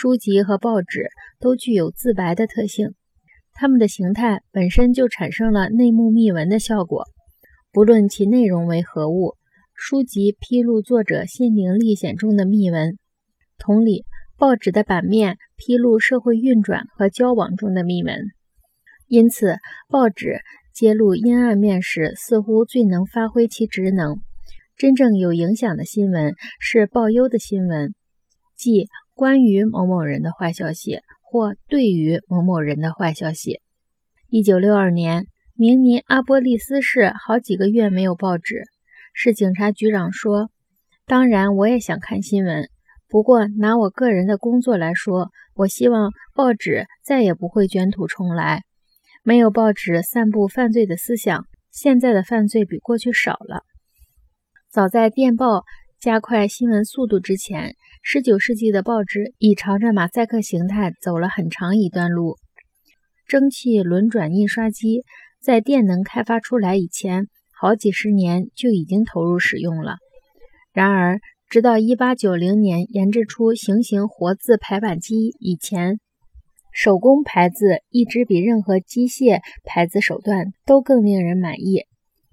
书籍和报纸都具有自白的特性，它们的形态本身就产生了内幕密文的效果，不论其内容为何物。书籍披露作者心灵历险中的秘闻，同理，报纸的版面披露社会运转和交往中的秘闻。因此，报纸揭露阴暗面时，似乎最能发挥其职能。真正有影响的新闻是报忧的新闻，即关于某某人的坏消息或对于某某人的坏消息。一九六二年，明尼阿波利斯市好几个月没有报纸。是警察局长说：“当然，我也想看新闻。不过，拿我个人的工作来说，我希望报纸再也不会卷土重来。没有报纸散布犯罪的思想，现在的犯罪比过去少了。早在电报加快新闻速度之前，19世纪的报纸已朝着马赛克形态走了很长一段路。蒸汽轮转印刷机在电能开发出来以前。”好几十年就已经投入使用了。然而，直到1890年研制出行形活字排版机以前，手工排字一直比任何机械排字手段都更令人满意。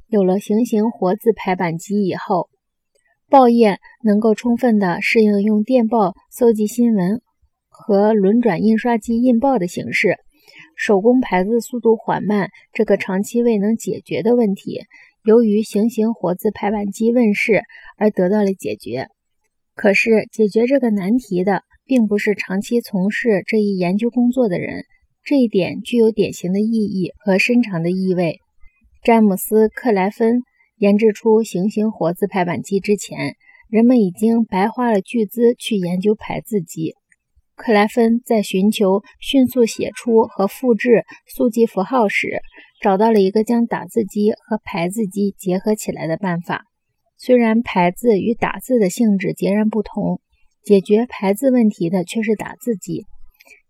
有了行形活字排版机以后，报业能够充分地适应用电报搜集新闻和轮转印刷机印报的形式。手工排字速度缓慢这个长期未能解决的问题。由于行形活字排版机问世而得到了解决，可是解决这个难题的并不是长期从事这一研究工作的人，这一点具有典型的意义和深长的意味。詹姆斯·克莱芬研制出行形活字排版机之前，人们已经白花了巨资去研究排字机。克莱芬在寻求迅速写出和复制速记符号时，找到了一个将打字机和排字机结合起来的办法。虽然排字与打字的性质截然不同，解决排字问题的却是打字机。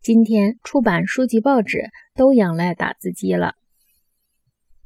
今天出版书籍、报纸都仰赖打字机了。